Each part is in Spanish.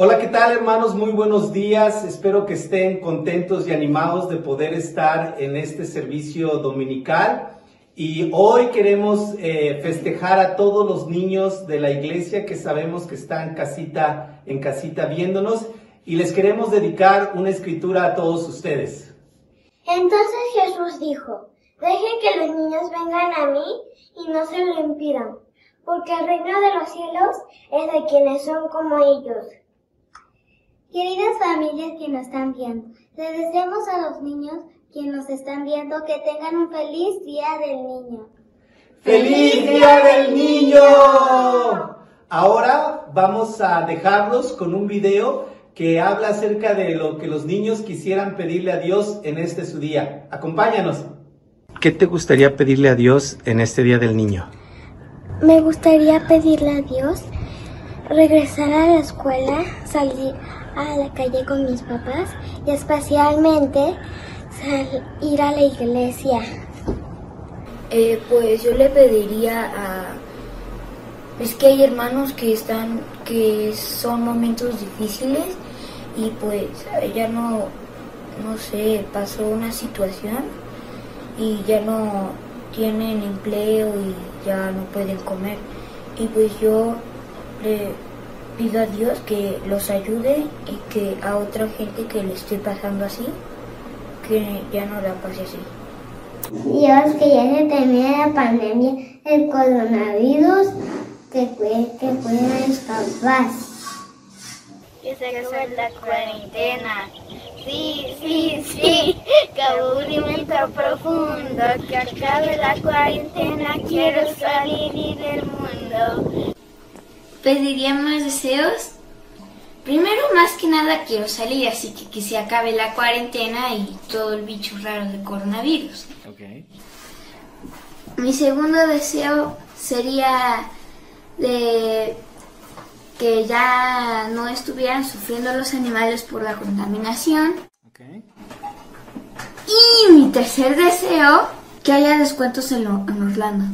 Hola, ¿qué tal hermanos? Muy buenos días. Espero que estén contentos y animados de poder estar en este servicio dominical. Y hoy queremos eh, festejar a todos los niños de la iglesia que sabemos que están casita, en casita viéndonos y les queremos dedicar una escritura a todos ustedes. Entonces Jesús dijo, dejen que los niños vengan a mí y no se lo impidan, porque el reino de los cielos es de quienes son como ellos. Queridas familias que nos están viendo, le deseamos a los niños que nos están viendo que tengan un feliz día del niño. ¡Feliz día del niño! Ahora vamos a dejarlos con un video que habla acerca de lo que los niños quisieran pedirle a Dios en este su día. Acompáñanos. ¿Qué te gustaría pedirle a Dios en este día del niño? Me gustaría pedirle a Dios regresar a la escuela, salir a la calle con mis papás y especialmente ir a la iglesia. Eh, pues yo le pediría a... Es que hay hermanos que están, que son momentos difíciles y pues ya no, no sé, pasó una situación y ya no tienen empleo y ya no pueden comer. Y pues yo le pido a Dios que los ayude y que a otra gente que le esté pasando así, que ya no la pase así. Dios, que ya se termine la pandemia, el coronavirus, que, que pueda escapar. Que se acabe la cuarentena. Sí, sí, sí, que aburrimiento profundo, que acabe la cuarentena, quiero salir del mundo pediría más deseos. Primero, más que nada, quiero salir, así que que se acabe la cuarentena y todo el bicho raro del coronavirus. Mi segundo deseo sería de que ya no estuvieran sufriendo los animales por la contaminación. Y mi tercer deseo, que haya descuentos en, en Orlando.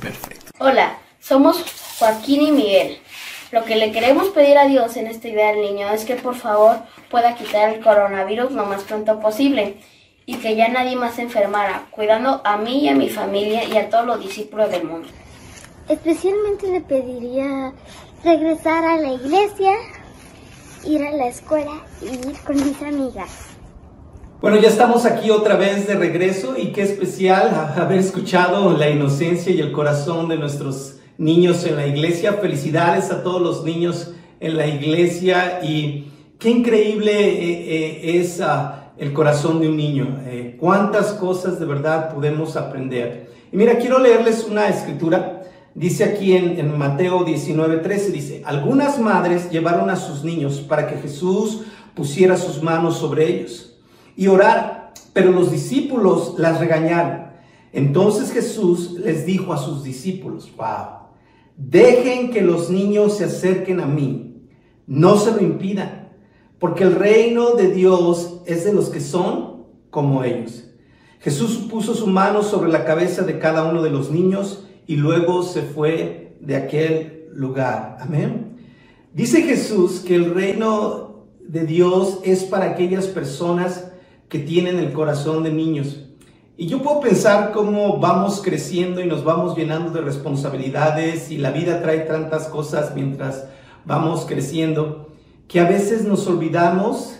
Perfecto. Hola, somos Joaquín y Miguel. Lo que le queremos pedir a Dios en este día del niño es que por favor pueda quitar el coronavirus lo más pronto posible y que ya nadie más se enfermara, cuidando a mí y a mi familia y a todos los discípulos del mundo. Especialmente le pediría regresar a la iglesia, ir a la escuela y ir con mis amigas. Bueno, ya estamos aquí otra vez de regreso y qué especial haber escuchado la inocencia y el corazón de nuestros niños en la iglesia. Felicidades a todos los niños en la iglesia y qué increíble eh, eh, es ah, el corazón de un niño. Eh, cuántas cosas de verdad podemos aprender. Y mira, quiero leerles una escritura. Dice aquí en, en Mateo 19, 13, dice, algunas madres llevaron a sus niños para que Jesús pusiera sus manos sobre ellos y orara, pero los discípulos las regañaron. Entonces Jesús les dijo a sus discípulos, wow, Dejen que los niños se acerquen a mí. No se lo impidan, porque el reino de Dios es de los que son como ellos. Jesús puso su mano sobre la cabeza de cada uno de los niños y luego se fue de aquel lugar. Amén. Dice Jesús que el reino de Dios es para aquellas personas que tienen el corazón de niños. Y yo puedo pensar cómo vamos creciendo y nos vamos llenando de responsabilidades y la vida trae tantas cosas mientras vamos creciendo que a veces nos olvidamos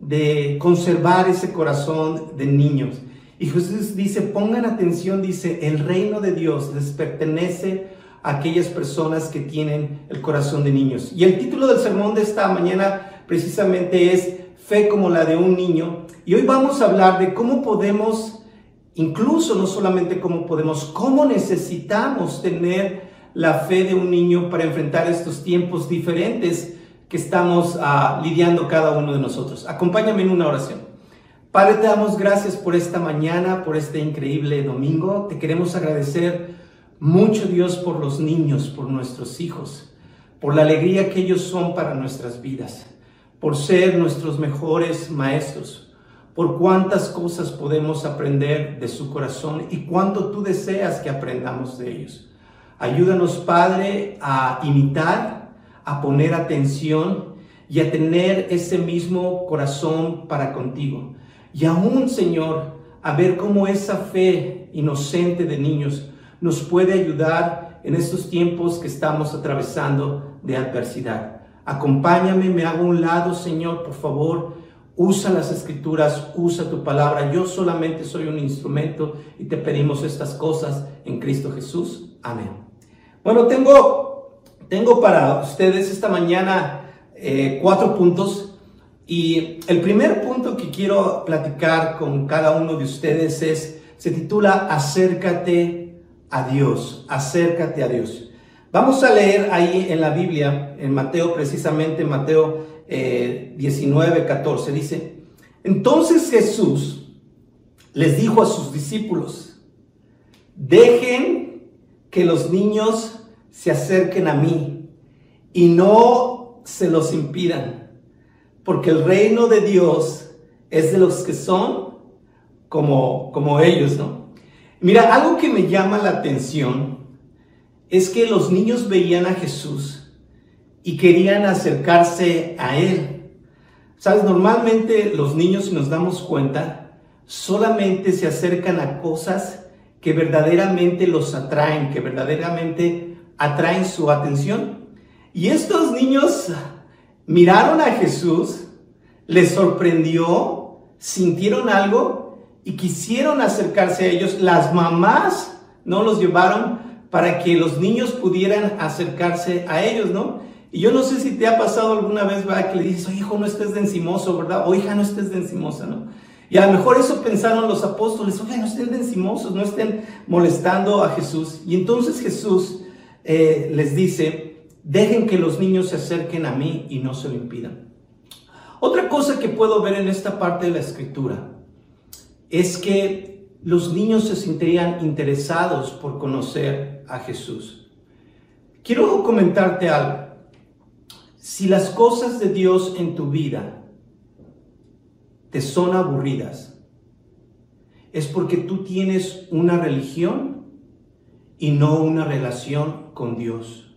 de conservar ese corazón de niños. Y Jesús dice, pongan atención, dice, el reino de Dios les pertenece a aquellas personas que tienen el corazón de niños. Y el título del sermón de esta mañana precisamente es Fe como la de un niño. Y hoy vamos a hablar de cómo podemos Incluso no solamente cómo podemos, cómo necesitamos tener la fe de un niño para enfrentar estos tiempos diferentes que estamos ah, lidiando cada uno de nosotros. Acompáñame en una oración. Padre, te damos gracias por esta mañana, por este increíble domingo. Te queremos agradecer mucho, Dios, por los niños, por nuestros hijos, por la alegría que ellos son para nuestras vidas, por ser nuestros mejores maestros por cuántas cosas podemos aprender de su corazón y cuánto tú deseas que aprendamos de ellos. Ayúdanos, Padre, a imitar, a poner atención y a tener ese mismo corazón para contigo. Y aún, Señor, a ver cómo esa fe inocente de niños nos puede ayudar en estos tiempos que estamos atravesando de adversidad. Acompáñame, me hago un lado, Señor, por favor. Usa las escrituras, usa tu palabra. Yo solamente soy un instrumento y te pedimos estas cosas en Cristo Jesús. Amén. Bueno, tengo, tengo para ustedes esta mañana eh, cuatro puntos. Y el primer punto que quiero platicar con cada uno de ustedes es, se titula Acércate a Dios, acércate a Dios. Vamos a leer ahí en la Biblia, en Mateo precisamente, Mateo 19, eh, 14, dice, entonces Jesús les dijo a sus discípulos, dejen que los niños se acerquen a mí y no se los impidan, porque el reino de Dios es de los que son como, como ellos, ¿no? Mira, algo que me llama la atención es que los niños veían a Jesús y querían acercarse a Él. Sabes, normalmente los niños, si nos damos cuenta, solamente se acercan a cosas que verdaderamente los atraen, que verdaderamente atraen su atención. Y estos niños miraron a Jesús, les sorprendió, sintieron algo y quisieron acercarse a ellos. Las mamás no los llevaron para que los niños pudieran acercarse a ellos, ¿no? Y yo no sé si te ha pasado alguna vez, ¿verdad? Que le dices, oye, hijo, no estés de encimoso, ¿verdad? O hija, no estés de encimosa, ¿no? Y a lo mejor eso pensaron los apóstoles, oye, no estén de encimosos, no estén molestando a Jesús. Y entonces Jesús eh, les dice, Dejen que los niños se acerquen a mí y no se lo impidan. Otra cosa que puedo ver en esta parte de la escritura es que los niños se sentirían interesados por conocer a Jesús. Quiero comentarte algo. Si las cosas de Dios en tu vida te son aburridas, es porque tú tienes una religión y no una relación con Dios.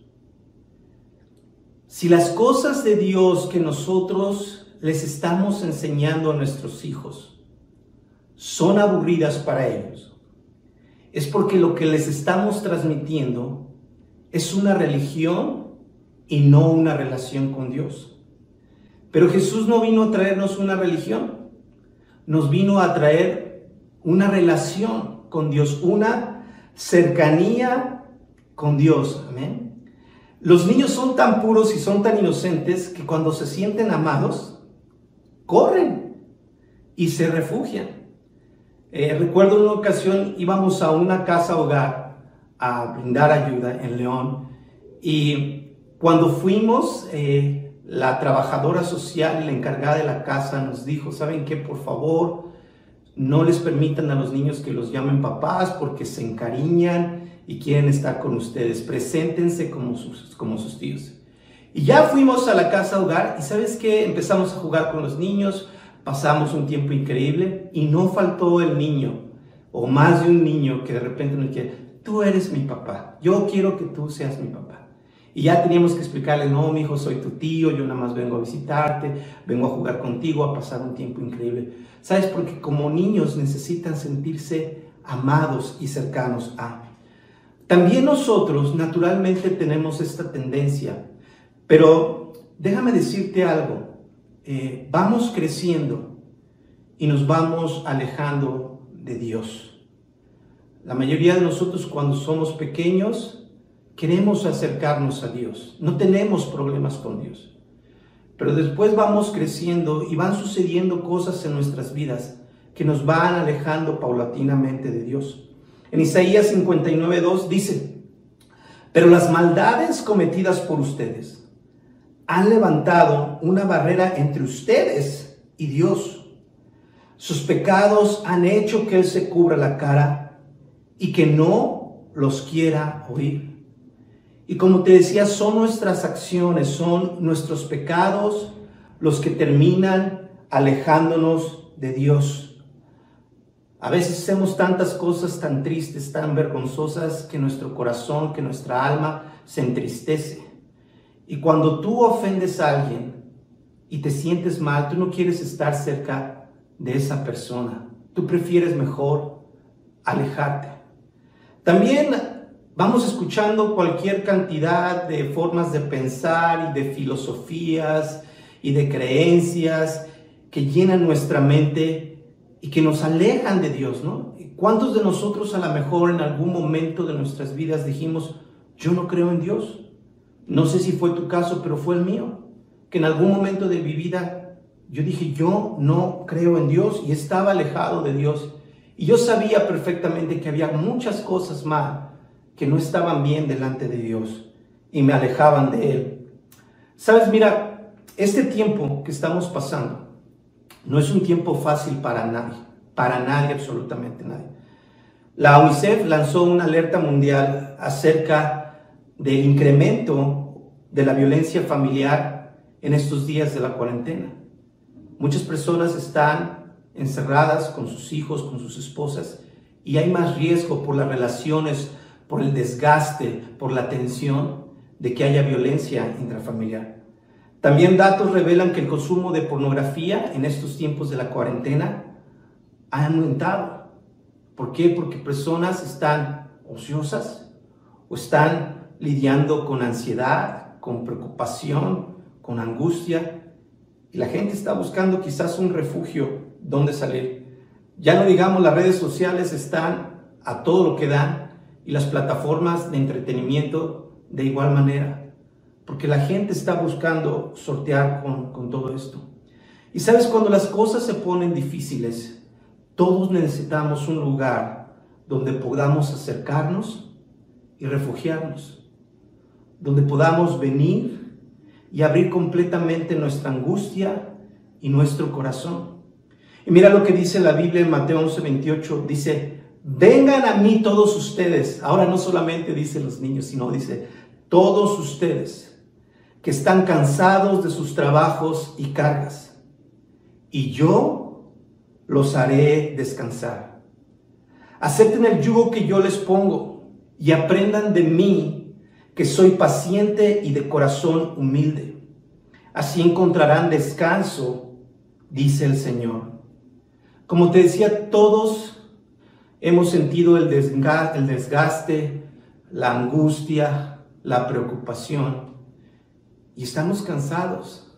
Si las cosas de Dios que nosotros les estamos enseñando a nuestros hijos son aburridas para ellos, es porque lo que les estamos transmitiendo es una religión y no una relación con Dios. Pero Jesús no vino a traernos una religión, nos vino a traer una relación con Dios, una cercanía con Dios. Amén. Los niños son tan puros y son tan inocentes que cuando se sienten amados, corren y se refugian. Eh, recuerdo una ocasión íbamos a una casa hogar a brindar ayuda en León y cuando fuimos, eh, la trabajadora social y la encargada de la casa nos dijo, ¿saben qué? Por favor, no les permitan a los niños que los llamen papás porque se encariñan y quieren estar con ustedes. Preséntense como sus, como sus tíos. Y ya fuimos a la casa hogar y sabes qué, empezamos a jugar con los niños, pasamos un tiempo increíble y no faltó el niño o más de un niño que de repente nos quiere, tú eres mi papá, yo quiero que tú seas mi papá. Y ya teníamos que explicarle, no, mi hijo, soy tu tío, yo nada más vengo a visitarte, vengo a jugar contigo, a pasar un tiempo increíble. ¿Sabes? Porque como niños necesitan sentirse amados y cercanos a. También nosotros naturalmente tenemos esta tendencia, pero déjame decirte algo, eh, vamos creciendo y nos vamos alejando de Dios. La mayoría de nosotros cuando somos pequeños queremos acercarnos a Dios, no tenemos problemas con Dios, pero después vamos creciendo y van sucediendo cosas en nuestras vidas que nos van alejando paulatinamente de Dios. En Isaías 59.2 dice, pero las maldades cometidas por ustedes han levantado una barrera entre ustedes y Dios. Sus pecados han hecho que Él se cubra la cara y que no los quiera oír. Y como te decía, son nuestras acciones, son nuestros pecados los que terminan alejándonos de Dios. A veces hacemos tantas cosas tan tristes, tan vergonzosas, que nuestro corazón, que nuestra alma se entristece. Y cuando tú ofendes a alguien, y te sientes mal, tú no quieres estar cerca de esa persona. Tú prefieres mejor alejarte. También vamos escuchando cualquier cantidad de formas de pensar y de filosofías y de creencias que llenan nuestra mente y que nos alejan de Dios, ¿no? ¿Cuántos de nosotros a lo mejor en algún momento de nuestras vidas dijimos, yo no creo en Dios? No sé si fue tu caso, pero fue el mío. Que en algún momento de mi vida yo dije, yo no creo en Dios y estaba alejado de Dios. Y yo sabía perfectamente que había muchas cosas mal no estaban bien delante de Dios y me alejaban de Él. Sabes, mira, este tiempo que estamos pasando no es un tiempo fácil para nadie, para nadie, absolutamente nadie. La UNICEF lanzó una alerta mundial acerca del incremento de la violencia familiar en estos días de la cuarentena. Muchas personas están encerradas con sus hijos, con sus esposas, y hay más riesgo por las relaciones, por el desgaste, por la tensión de que haya violencia intrafamiliar. También datos revelan que el consumo de pornografía en estos tiempos de la cuarentena ha aumentado. ¿Por qué? Porque personas están ociosas o están lidiando con ansiedad, con preocupación, con angustia. Y la gente está buscando quizás un refugio donde salir. Ya no digamos, las redes sociales están a todo lo que dan y las plataformas de entretenimiento de igual manera. Porque la gente está buscando sortear con, con todo esto. Y sabes, cuando las cosas se ponen difíciles, todos necesitamos un lugar donde podamos acercarnos y refugiarnos, donde podamos venir y abrir completamente nuestra angustia y nuestro corazón. Y mira lo que dice la Biblia en Mateo 11, 28, dice, vengan a mí todos ustedes, ahora no solamente dice los niños, sino dice, todos ustedes que están cansados de sus trabajos y cargas, y yo los haré descansar. Acepten el yugo que yo les pongo y aprendan de mí que soy paciente y de corazón humilde. Así encontrarán descanso, dice el Señor. Como te decía, todos hemos sentido el desgaste, la angustia, la preocupación y estamos cansados.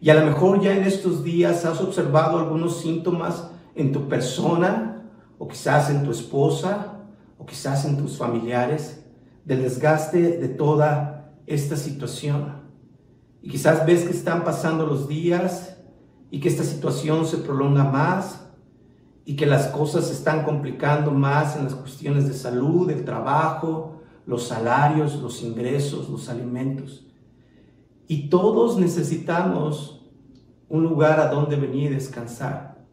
Y a lo mejor ya en estos días has observado algunos síntomas en tu persona, o quizás en tu esposa, o quizás en tus familiares, del desgaste de toda esta situación. Y quizás ves que están pasando los días y que esta situación se prolonga más y que las cosas se están complicando más en las cuestiones de salud, el trabajo, los salarios, los ingresos, los alimentos. Y todos necesitamos un lugar a donde venir y descansar.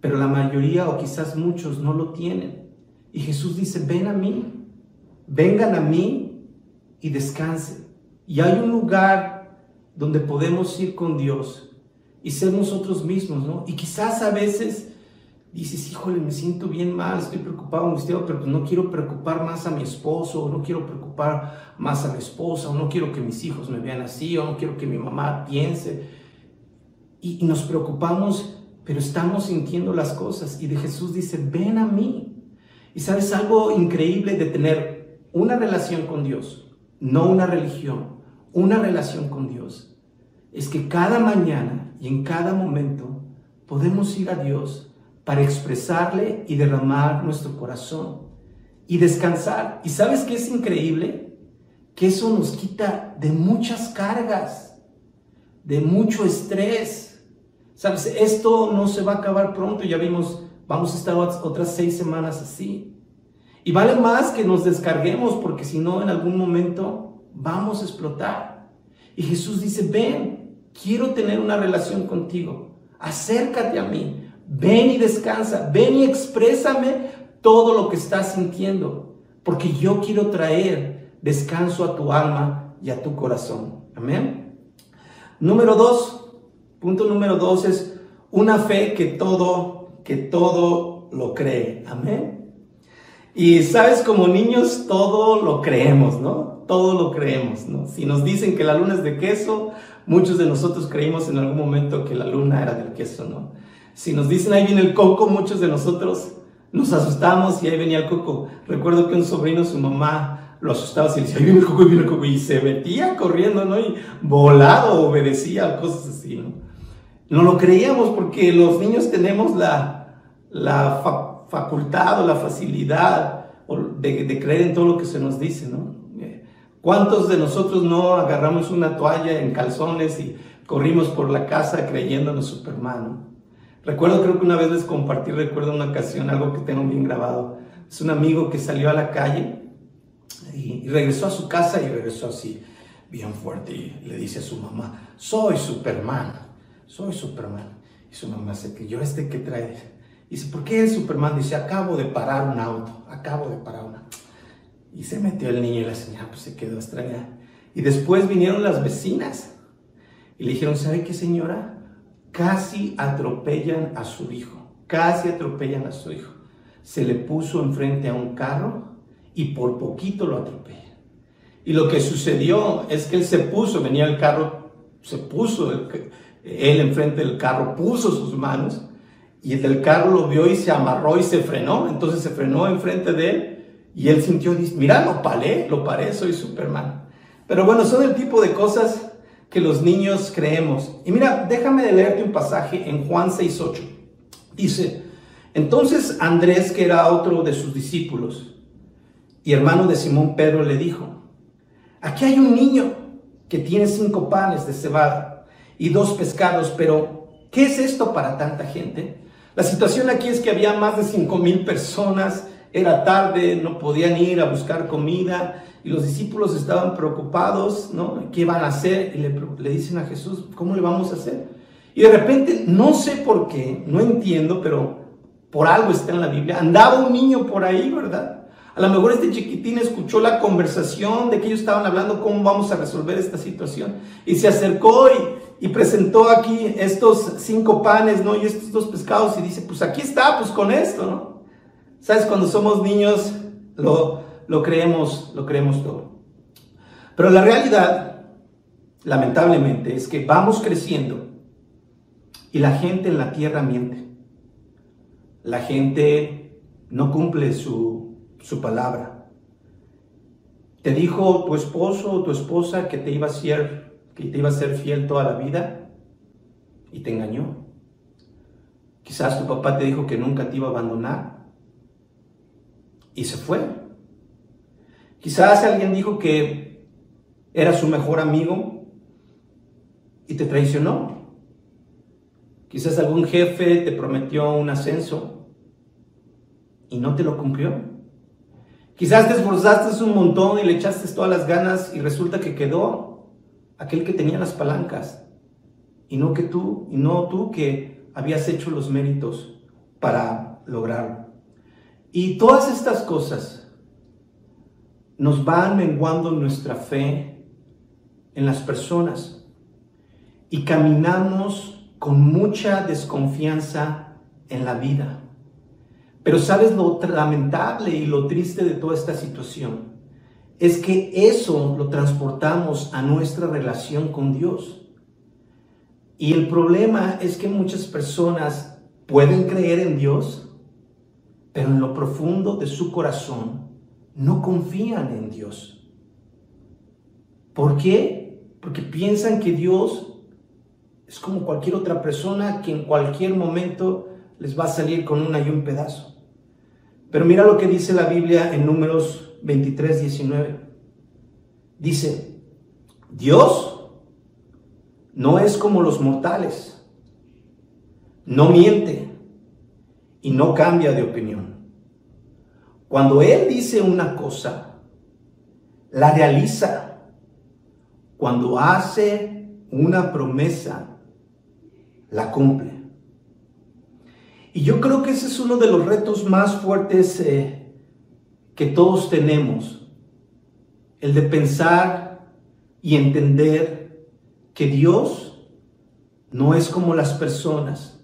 Pero la mayoría o quizás muchos no lo tienen. Y Jesús dice, ven a mí, vengan a mí y descansen. Y hay un lugar donde podemos ir con Dios y ser nosotros mismos, ¿no? Y quizás a veces dices, híjole, me siento bien mal, estoy preocupado, angustiado, pero pues no quiero preocupar más a mi esposo, o no quiero preocupar más a mi esposa, o no quiero que mis hijos me vean así, o no quiero que mi mamá piense. Y, y nos preocupamos, pero estamos sintiendo las cosas. Y de Jesús dice, ven a mí. Y sabes algo increíble de tener una relación con Dios, no una religión, una relación con Dios. Es que cada mañana y en cada momento podemos ir a Dios para expresarle y derramar nuestro corazón y descansar. ¿Y sabes qué es increíble? Que eso nos quita de muchas cargas, de mucho estrés. ¿Sabes? Esto no se va a acabar pronto, ya vimos, vamos a estar otras seis semanas así. Y vale más que nos descarguemos porque si no, en algún momento vamos a explotar. Y Jesús dice, ven, quiero tener una relación contigo, acércate a mí, Ven y descansa, ven y exprésame todo lo que estás sintiendo, porque yo quiero traer descanso a tu alma y a tu corazón. Amén. Número dos, punto número dos es una fe que todo, que todo lo cree. Amén. Y sabes, como niños todo lo creemos, ¿no? Todo lo creemos, ¿no? Si nos dicen que la luna es de queso, muchos de nosotros creímos en algún momento que la luna era del queso, ¿no? Si nos dicen ahí viene el coco, muchos de nosotros nos asustamos y ahí venía el coco. Recuerdo que un sobrino, su mamá, lo asustaba y decía, ahí viene el coco, ahí viene el coco, y se metía corriendo, ¿no? Y volado, obedecía, cosas así, ¿no? No lo creíamos porque los niños tenemos la, la facultad o la facilidad de, creer en todo lo que se nos dice, ¿no? ¿Cuántos de nosotros no agarramos una toalla en calzones y corrimos por la casa creyéndonos Superman? Recuerdo, creo que una vez les compartí, recuerdo una ocasión, algo que tengo bien grabado. Es un amigo que salió a la calle y, regresó a su casa y regresó así, bien fuerte, y le dice a su mamá, soy Superman, soy Superman. Y su mamá se que yo este que trae. Dice, ¿por qué es Superman? Dice, acabo de parar un auto, acabo de parar un auto. Y se metió el niño y la señora pues se quedó extraña. Y después vinieron las vecinas y le dijeron, ¿sabe qué señora? Casi atropellan a su hijo, casi atropellan a su hijo. Se le puso enfrente a un carro y por poquito lo atropellan. Y lo que sucedió es que él se puso, venía el carro, se puso él enfrente del carro, puso sus manos y el del carro lo vio y se amarró y se frenó. Entonces se frenó enfrente de él y él sintió, mira, lo paré, lo paré, soy Superman. Pero bueno, son el tipo de cosas que los niños creemos. Y mira, déjame de leerte un pasaje en Juan 6.8. Dice, entonces Andrés, que era otro de sus discípulos y hermano de Simón Pedro, le dijo, aquí hay un niño que tiene cinco panes de cebada y dos pescados, pero ¿qué es esto para tanta gente? La situación aquí es que había más de cinco mil personas, era tarde, no podían ir a buscar comida, y los discípulos estaban preocupados, ¿no? ¿Qué van a hacer? Y le, dicen a Jesús, ¿cómo le vamos a hacer? Y de repente, no sé por qué, no entiendo, pero por algo está en la Biblia, andaba un niño por ahí, ¿verdad? A lo mejor este chiquitín escuchó la conversación de que ellos estaban hablando cómo vamos a resolver esta situación y se acercó y, y presentó aquí estos cinco panes, ¿no? Y estos dos pescados y dice, pues aquí está, pues con esto, ¿no? ¿Sabes? Cuando somos niños, lo, lo creemos, lo creemos todo. Pero la realidad, lamentablemente, es que vamos creciendo y la gente en la tierra miente. La gente no cumple su, su palabra. Te dijo tu esposo o tu esposa que te iba a ser, que te iba a ser fiel toda la vida y te engañó. Quizás tu papá te dijo que nunca te iba a abandonar y se fue. Quizás alguien dijo que era su mejor amigo y te traicionó. Quizás algún jefe te prometió un ascenso y no te lo cumplió. Quizás te esforzaste un montón y le echaste todas las ganas y resulta que quedó aquel que tenía las palancas y no que tú, y no tú que habías hecho los méritos para lograrlo. Y todas estas cosas nos van menguando nuestra fe en las personas y caminamos con mucha desconfianza en la vida. Pero sabes lo lamentable y lo triste de toda esta situación es que eso lo transportamos a nuestra relación con Dios. Y el problema es que muchas personas pueden creer en Dios, pero en lo profundo de su corazón no confían en Dios. ¿Por qué? Porque piensan que Dios es como cualquier otra persona que en cualquier momento les va a salir con una y un pedazo. Pero mira lo que dice la Biblia en números 23, 19. Dice, Dios no es como los mortales, no miente y no cambia de opinión. Cuando Él dice una cosa, la realiza. Cuando hace una promesa, la cumple. Y yo creo que ese es uno de los retos más fuertes eh, que todos tenemos. El de pensar y entender que Dios no es como las personas,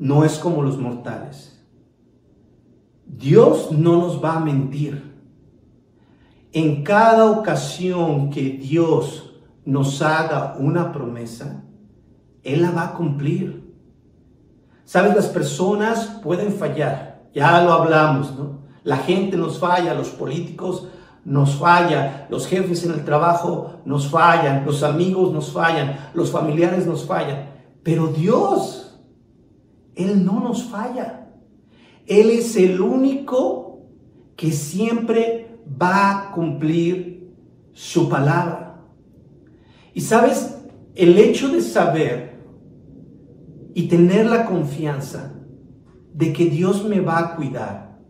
no es como los mortales. Dios no nos va a mentir. En cada ocasión que Dios nos haga una promesa, Él la va a cumplir. Sabes, las personas pueden fallar, ya lo hablamos, ¿no? La gente nos falla, los políticos nos falla, los jefes en el trabajo nos fallan, los amigos nos fallan, los familiares nos fallan, pero Dios, Él no nos falla. Él es el único que siempre va a cumplir su palabra. Y sabes, el hecho de saber y tener la confianza de que Dios me va a cuidar,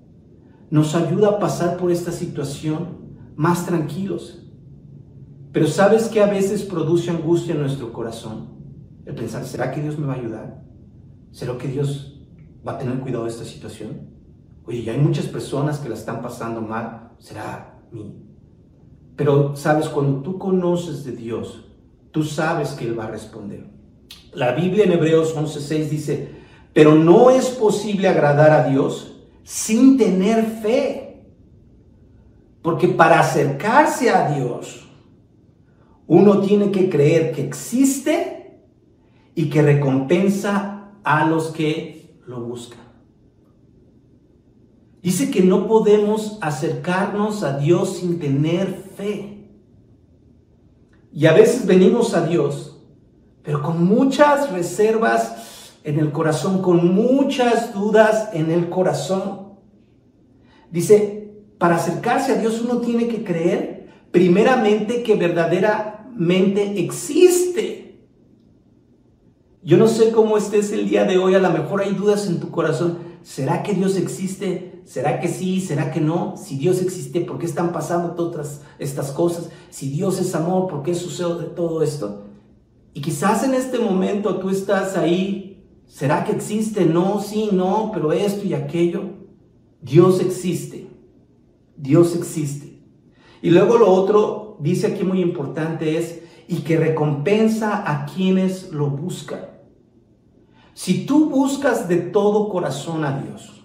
nos ayuda a pasar por esta situación más tranquilos. Pero sabes que a veces produce angustia en nuestro corazón. El pensar, ¿será que Dios me va a ayudar? ¿Será que Dios va a tener cuidado de esta situación? Oye, ya hay muchas personas que la están pasando mal. ¿Será mí? Pero sabes, cuando tú conoces de Dios, tú sabes que Él va a responder. La Biblia en Hebreos 11:6 dice, pero no es posible agradar a Dios sin tener fe. Porque para acercarse a Dios, uno tiene que creer que existe y que recompensa a los que lo buscan. Dice que no podemos acercarnos a Dios sin tener fe. Y a veces venimos a Dios, pero con muchas reservas en el corazón, con muchas dudas en el corazón. Dice, para acercarse a Dios uno tiene que creer primeramente que verdaderamente existe. Yo no sé cómo estés el día de hoy, a lo mejor hay dudas en tu corazón. ¿Será que Dios existe? ¿Será que sí? ¿Será que no? Si Dios existe, ¿por qué están pasando todas estas cosas? Si Dios es amor, ¿por qué sucede todo esto? Y quizás en este momento tú estás ahí, ¿será que existe? No, sí, no, pero esto y aquello. Dios existe. Dios existe. Y luego lo otro, dice aquí muy importante, es, y que recompensa a quienes lo buscan. Si tú buscas de todo corazón a Dios,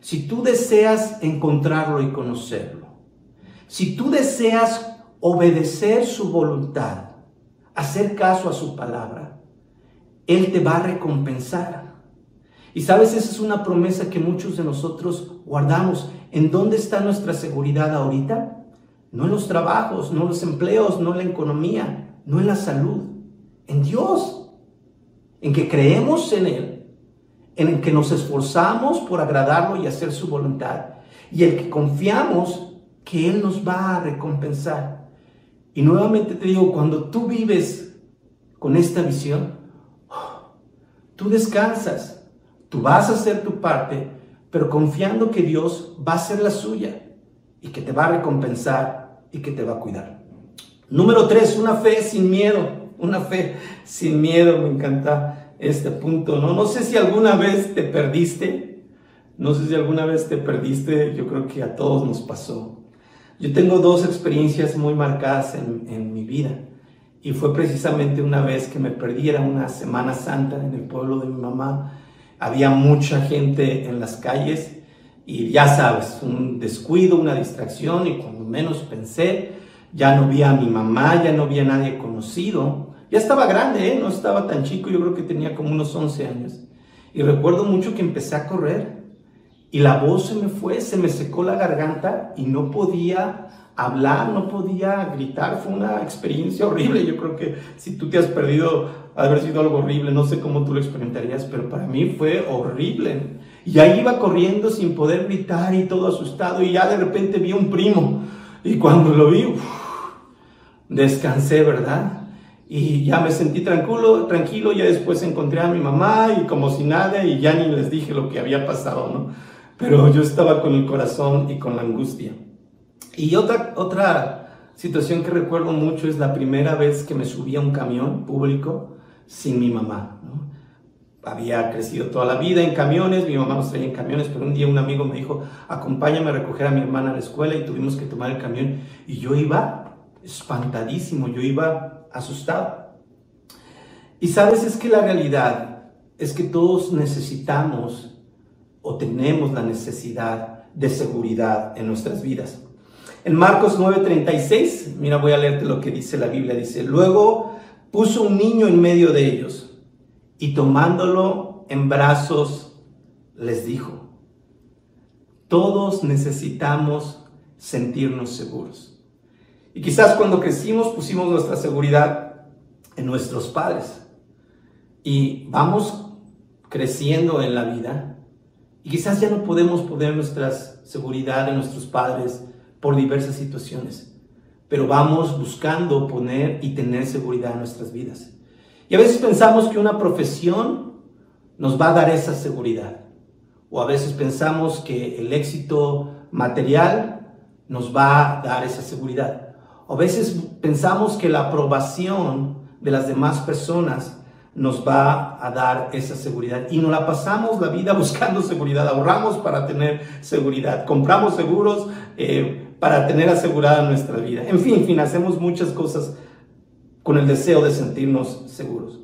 si tú deseas encontrarlo y conocerlo, si tú deseas obedecer su voluntad, hacer caso a su palabra, Él te va a recompensar. Y sabes, esa es una promesa que muchos de nosotros guardamos. ¿En dónde está nuestra seguridad ahorita? No en los trabajos, no en los empleos, no en la economía, no en la salud. En Dios. En que creemos en Él. En el que nos esforzamos por agradarlo y hacer su voluntad. Y el que confiamos que Él nos va a recompensar. Y nuevamente te digo, cuando tú vives con esta visión, tú descansas, tú vas a hacer tu parte pero confiando que Dios va a hacer la suya y que te va a recompensar y que te va a cuidar. Número tres, una fe sin miedo, una fe sin miedo, me encanta este punto, ¿no? No sé si alguna vez te perdiste, no sé si alguna vez te perdiste, yo creo que a todos nos pasó. Yo tengo dos experiencias muy marcadas en, mi vida y fue precisamente una vez que me perdí, era una Semana Santa en el pueblo de mi mamá, había mucha gente en las calles y ya sabes, un descuido, una distracción y cuando menos pensé, ya no vi a mi mamá, ya no vi a nadie conocido. Ya estaba grande, ¿eh? no estaba tan chico, yo creo que tenía como unos 11 años. Y recuerdo mucho que empecé a correr y la voz se me fue, se me secó la garganta y no podía hablar, no podía gritar. Fue una experiencia horrible. Yo creo que si tú te has perdido, ha haber sido algo horrible. No sé cómo tú lo experimentarías, pero para mí fue horrible. Y ahí iba corriendo sin poder gritar y todo asustado. Y ya de repente vi un primo. Y cuando lo vi, descansé, ¿verdad? Y ya me sentí tranquilo, tranquilo, ya después encontré a mi mamá y como si nada, y ya ni les dije lo que había pasado, ¿no? Pero yo estaba con el corazón y con la angustia. Y otra, otra situación que recuerdo mucho es la primera vez que me subí a un camión público sin mi mamá. Había crecido toda la vida en camiones, mi mamá nos traía en camiones, pero un día un amigo me dijo, acompáñame a recoger a mi hermana a la escuela y tuvimos que tomar el camión. Y yo iba espantadísimo, yo iba asustado. Y sabes, es que la realidad es que todos necesitamos o tenemos la necesidad de seguridad en nuestras vidas. En Marcos 9:36, mira, voy a leerte lo que dice la Biblia. Dice, luego puso un niño en medio de ellos y tomándolo en brazos les dijo, todos necesitamos sentirnos seguros. Y quizás cuando crecimos pusimos nuestra seguridad en nuestros padres y vamos creciendo en la vida y quizás ya no podemos poner nuestra seguridad en nuestros padres por diversas situaciones, pero vamos buscando poner y tener seguridad en nuestras vidas. Y a veces pensamos que una profesión nos va a dar esa seguridad, o a veces pensamos que el éxito material nos va a dar esa seguridad, a veces pensamos que la aprobación de las demás personas nos va a dar esa seguridad. Y nos la pasamos la vida buscando seguridad, ahorramos para tener seguridad, compramos seguros eh, para tener asegurada nuestra vida. En fin, en fin, hacemos muchas cosas con el deseo de sentirnos seguros.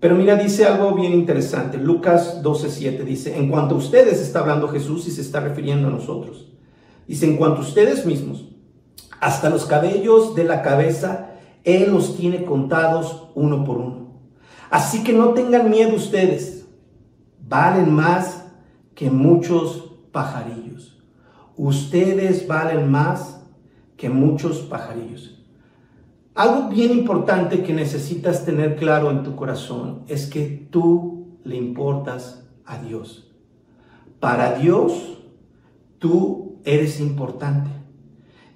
Pero mira, dice algo bien interesante. Lucas 12:7 dice, en cuanto a ustedes está hablando Jesús y se está refiriendo a nosotros. Dice, en cuanto a ustedes mismos, hasta los cabellos de la cabeza, Él los tiene contados uno por uno. Así que no tengan miedo ustedes, valen más que muchos pajarillos. Ustedes valen más que muchos pajarillos. Algo bien importante que necesitas tener claro en tu corazón es que tú le importas a Dios. Para Dios, tú eres importante.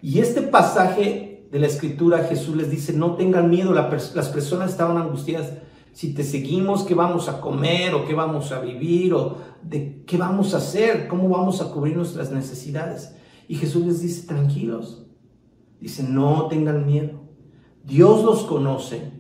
Y este pasaje de la escritura, Jesús les dice, no tengan miedo, las personas estaban angustiadas si te seguimos, qué vamos a comer o qué vamos a vivir o de qué vamos a hacer, cómo vamos a cubrir nuestras necesidades. Y Jesús les dice, tranquilos, dice, no tengan miedo. Dios los conoce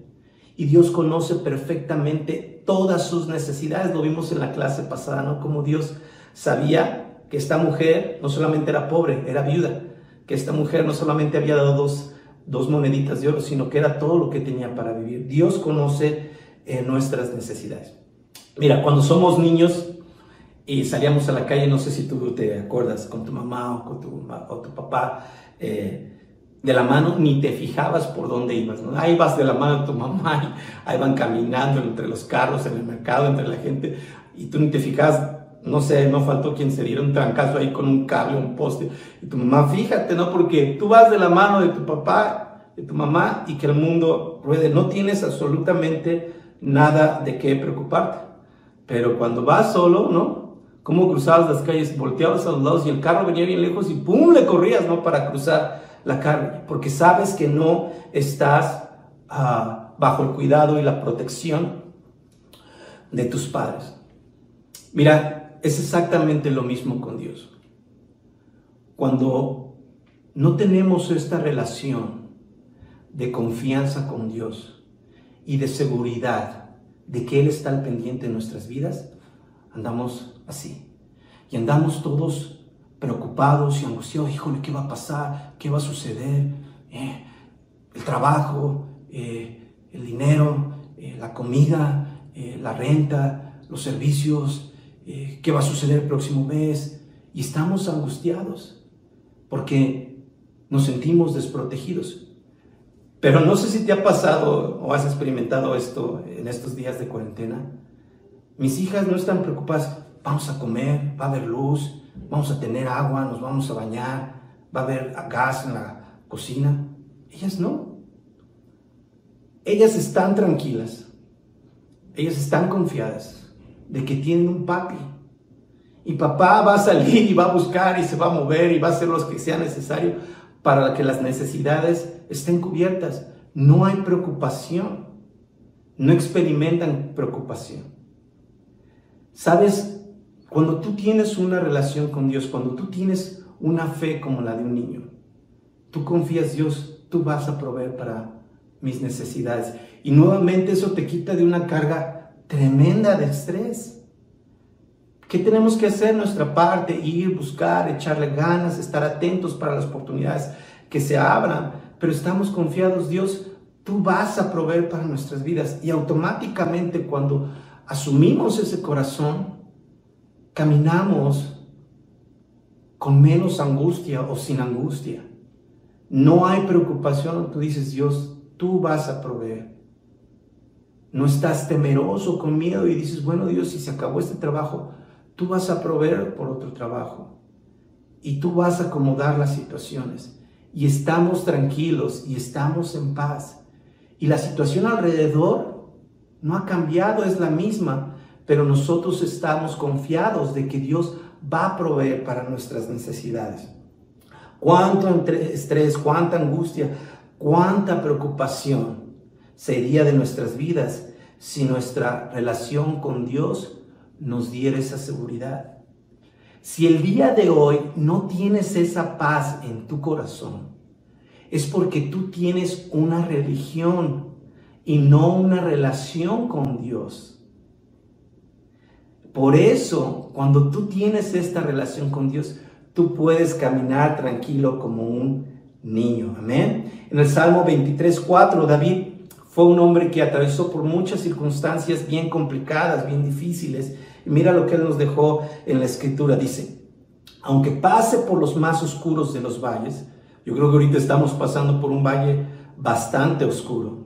y Dios conoce perfectamente todas sus necesidades. Lo vimos en la clase pasada, ¿no? Como Dios sabía que esta mujer no solamente era pobre, era viuda, que esta mujer no solamente había dado dos, dos moneditas de oro, sino que era todo lo que tenía para vivir. Dios conoce en nuestras necesidades. Mira, cuando somos niños y salíamos a la calle, no sé si tú te acuerdas con tu mamá o con tu, o tu papá, eh, de la mano, ni te fijabas por dónde ibas. ¿no? Ahí vas de la mano de tu mamá, y ahí van caminando entre los carros, en el mercado, entre la gente, y tú ni te fijas, no sé, no faltó quien se diera un trancazo ahí con un cable, un poste, y tu mamá, fíjate, ¿no? Porque tú vas de la mano de tu papá, de tu mamá, y que el mundo ruede, no tienes absolutamente nada de qué preocuparte. Pero cuando vas solo, ¿no? ¿Cómo cruzabas las calles? Volteabas a los lados y el carro venía bien lejos y ¡pum! le corrías, ¿no? Para cruzar la calle. Porque sabes que no estás ah, bajo el cuidado y la protección de tus padres. Mira, es exactamente lo mismo con Dios. Cuando no tenemos esta relación de confianza con Dios, y de seguridad de que Él está al pendiente de nuestras vidas, andamos así. Y andamos todos preocupados y angustiados, híjole, ¿qué va a pasar? ¿Qué va a suceder? Eh, el trabajo, eh, el dinero, eh, la comida, la renta, los servicios, ¿qué va a suceder el próximo mes? Y estamos angustiados porque nos sentimos desprotegidos. Pero no sé si te ha pasado o has experimentado esto en estos días de cuarentena. Mis hijas no están preocupadas, vamos a comer, va a haber luz, vamos a tener agua, nos vamos a bañar, va a haber gas en la cocina. Ellas no. Ellas están tranquilas, ellas están confiadas de que tienen un papi. Y papá va a salir y va a buscar y se va a mover y va a hacer lo que sea necesario para que las necesidades estén cubiertas. No hay preocupación. No experimentan preocupación. Sabes, cuando tú tienes una relación con Dios, cuando tú tienes una fe como la de un niño, tú confías, Dios, tú vas a proveer para mis necesidades. Y nuevamente eso te quita de una carga tremenda de estrés. ¿Qué tenemos que hacer? Nuestra parte, ir, buscar, echarle ganas, estar atentos para las oportunidades que se abran, pero estamos confiados, Dios, tú vas a proveer para nuestras vidas. Y automáticamente cuando asumimos ese corazón, caminamos con menos angustia o sin angustia. No hay preocupación, tú dices, Dios, tú vas a proveer. No estás temeroso con miedo y dices, bueno Dios, si se acabó este trabajo, tú vas a proveer por otro trabajo. Y tú vas a acomodar las situaciones. Y estamos tranquilos y estamos en paz. Y la situación alrededor no ha cambiado, es la misma, pero nosotros estamos confiados de que Dios va a proveer para nuestras necesidades. Cuánto estrés, cuánta angustia, cuánta preocupación sería de nuestras vidas si nuestra relación con Dios nos diera esa seguridad. Si el día de hoy no tienes esa paz en tu corazón, es porque tú tienes una religión y no una relación con Dios. Por eso, cuando tú tienes esta relación con Dios, tú puedes caminar tranquilo como un niño. Amén. En el Salmo 23, 4, David fue un hombre que atravesó por muchas circunstancias bien complicadas, bien difíciles. Y mira lo que él nos dejó en la escritura. Dice, aunque pase por los más oscuros de los valles, yo creo que ahorita estamos pasando por un valle bastante oscuro.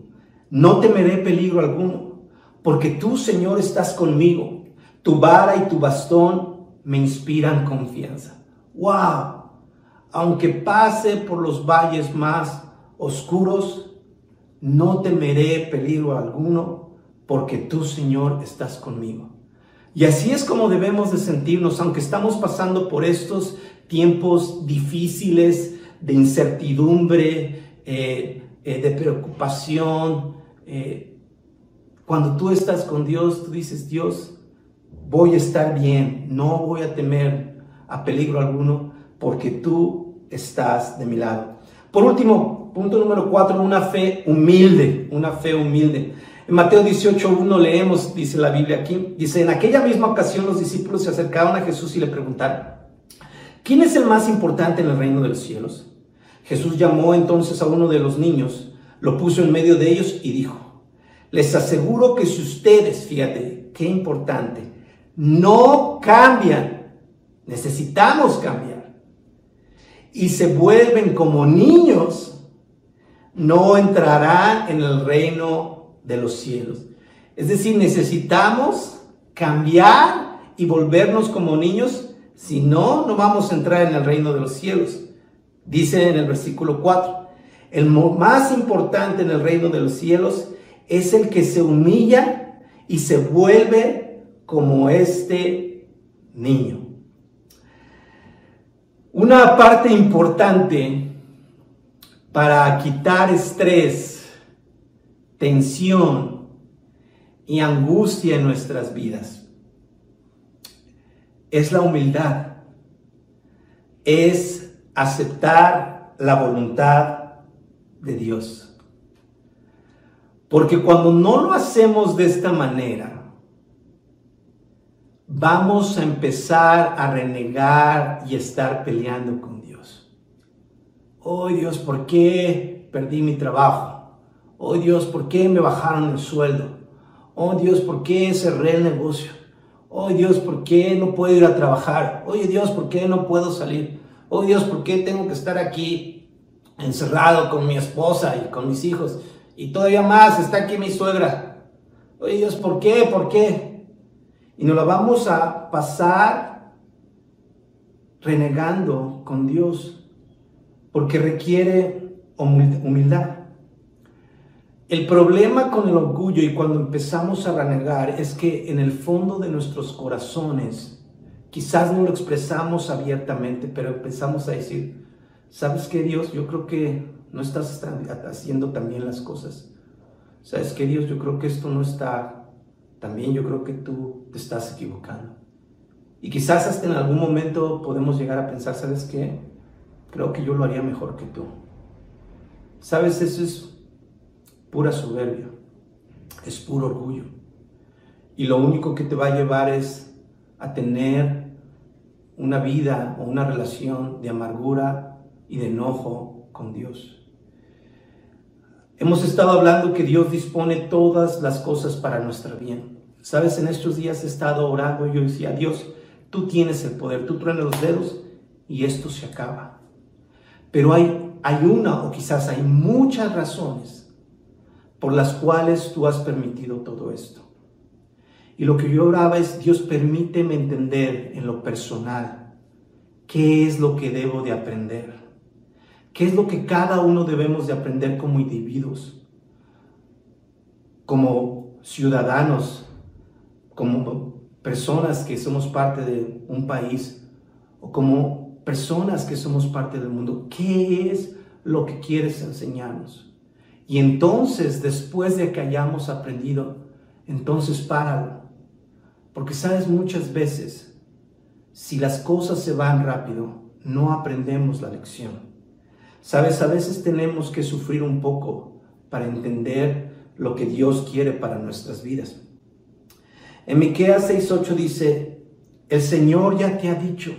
No temeré peligro alguno, porque tú, Señor, estás conmigo. Tu vara y tu bastón me inspiran confianza. ¡Wow! Aunque pase por los valles más oscuros, no temeré peligro alguno, porque tú, Señor, estás conmigo. Y así es como debemos de sentirnos, aunque estamos pasando por estos tiempos difíciles de incertidumbre, eh, eh, de preocupación. Eh, cuando tú estás con Dios, tú dices, Dios, voy a estar bien, no voy a temer a peligro alguno, porque tú estás de mi lado. Por último, punto número cuatro, una fe humilde, una fe humilde. En Mateo 18.1 leemos, dice la Biblia aquí, dice, en aquella misma ocasión los discípulos se acercaron a Jesús y le preguntaron, ¿quién es el más importante en el reino de los cielos? Jesús llamó entonces a uno de los niños, lo puso en medio de ellos y dijo, les aseguro que si ustedes, fíjate, qué importante, no cambian, necesitamos cambiar, y se vuelven como niños, no entrará en el reino de los cielos. Es decir, necesitamos cambiar y volvernos como niños, si no, no vamos a entrar en el reino de los cielos. Dice en el versículo 4, el más importante en el reino de los cielos es el que se humilla y se vuelve como este niño. Una parte importante para quitar estrés, tensión y angustia en nuestras vidas. Es la humildad, es aceptar la voluntad de Dios. Porque cuando no lo hacemos de esta manera, vamos a empezar a renegar y estar peleando con oh Dios, ¿por qué perdí mi trabajo? Oh Dios, ¿por qué me bajaron el sueldo? Oh Dios, ¿por qué cerré el negocio? Oh Dios, ¿por qué no puedo ir a trabajar? Oye Dios, ¿por qué no puedo salir? Oh Dios, ¿por qué tengo que estar aquí encerrado con mi esposa y con mis hijos? Y todavía más, está aquí mi suegra. Oye Dios, ¿por qué? ¿Por qué? Y nos la vamos a pasar renegando con Dios porque requiere humildad. El problema con el orgullo y cuando empezamos a renegar es que en el fondo de nuestros corazones, quizás no lo expresamos abiertamente, pero empezamos a decir, ¿sabes qué Dios? Yo creo que no estás haciendo también las cosas. ¿Sabes qué Dios? Yo creo que esto no está también, yo creo que tú te estás equivocando. Y quizás hasta en algún momento podemos llegar a pensar, ¿sabes qué? Creo que yo lo haría mejor que tú. Sabes, eso es pura soberbia, es puro orgullo. Y lo único que te va a llevar es a tener una vida o una relación de amargura y de enojo con Dios. Hemos estado hablando que Dios dispone todas las cosas para nuestra bien. Sabes, en estos días he estado orando y yo decía, Dios, Tú tienes el poder, tú truenas los dedos y esto se acaba. Pero hay, hay una o quizás hay muchas razones por las cuales tú has permitido todo esto. Y lo que yo oraba es, Dios, permíteme entender en lo personal qué es lo que debo de aprender. ¿Qué es lo que cada uno debemos de aprender como individuos? Como ciudadanos, como personas que somos parte de un país o como personas que somos parte del mundo. ¿Qué es lo que quieres enseñarnos? Y entonces, después de que hayamos aprendido, entonces páralo. Porque sabes, muchas veces, si las cosas se van rápido, no aprendemos la lección. Sabes, a veces tenemos que sufrir un poco para entender lo que Dios quiere para nuestras vidas. En Miqueas 6:8 dice, "El Señor ya te ha dicho,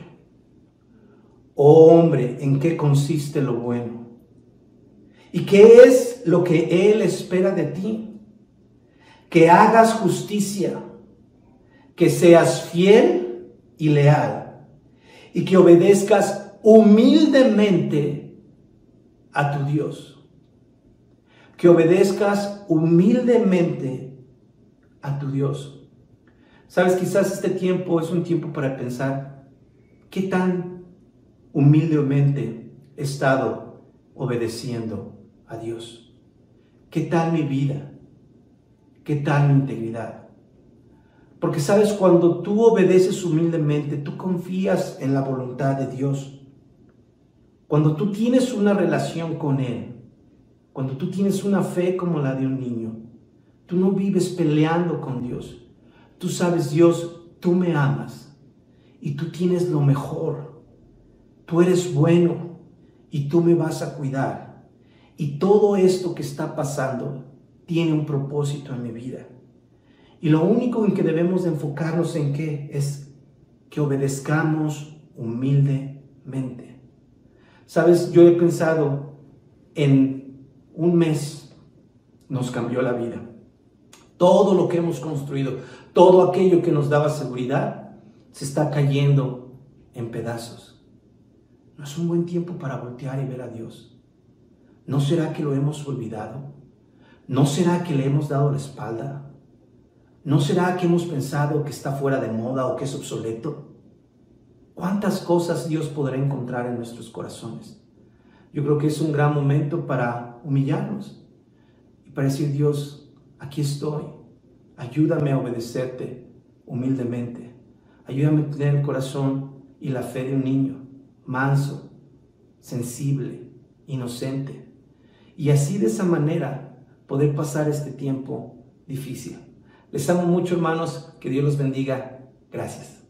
oh hombre, en qué consiste lo bueno y qué es lo que él espera de ti, que hagas justicia, que seas fiel y leal y que obedezcas humildemente a tu Dios. Que obedezcas humildemente a tu Dios. Sabes, quizás este tiempo es un tiempo para pensar qué tan humildemente he estado obedeciendo a Dios. ¿Qué tal mi vida? ¿Qué tal mi integridad? Porque sabes, cuando tú obedeces humildemente, tú confías en la voluntad de Dios. Cuando tú tienes una relación con Él, cuando tú tienes una fe como la de un niño, tú no vives peleando con Dios. Tú sabes, Dios, tú me amas y tú tienes lo mejor. Tú eres bueno y tú me vas a cuidar. Y todo esto que está pasando tiene un propósito en mi vida. Y lo único en que debemos de enfocarnos en qué es que obedezcamos humildemente. Sabes, yo he pensado en un mes nos cambió la vida. Todo lo que hemos construido, todo aquello que nos daba seguridad, se está cayendo en pedazos. No es un buen tiempo para voltear y ver a Dios. ¿No será que lo hemos olvidado? ¿No será que le hemos dado la espalda? ¿No será que hemos pensado que está fuera de moda o que es obsoleto? ¿Cuántas cosas Dios podrá encontrar en nuestros corazones? Yo creo que es un gran momento para humillarnos y para decir, Dios, aquí estoy. Ayúdame a obedecerte humildemente. Ayúdame a tener el corazón y la fe de un niño, manso, sensible, inocente. Y así de esa manera poder pasar este tiempo difícil. Les amo mucho, hermanos. Que Dios los bendiga. Gracias.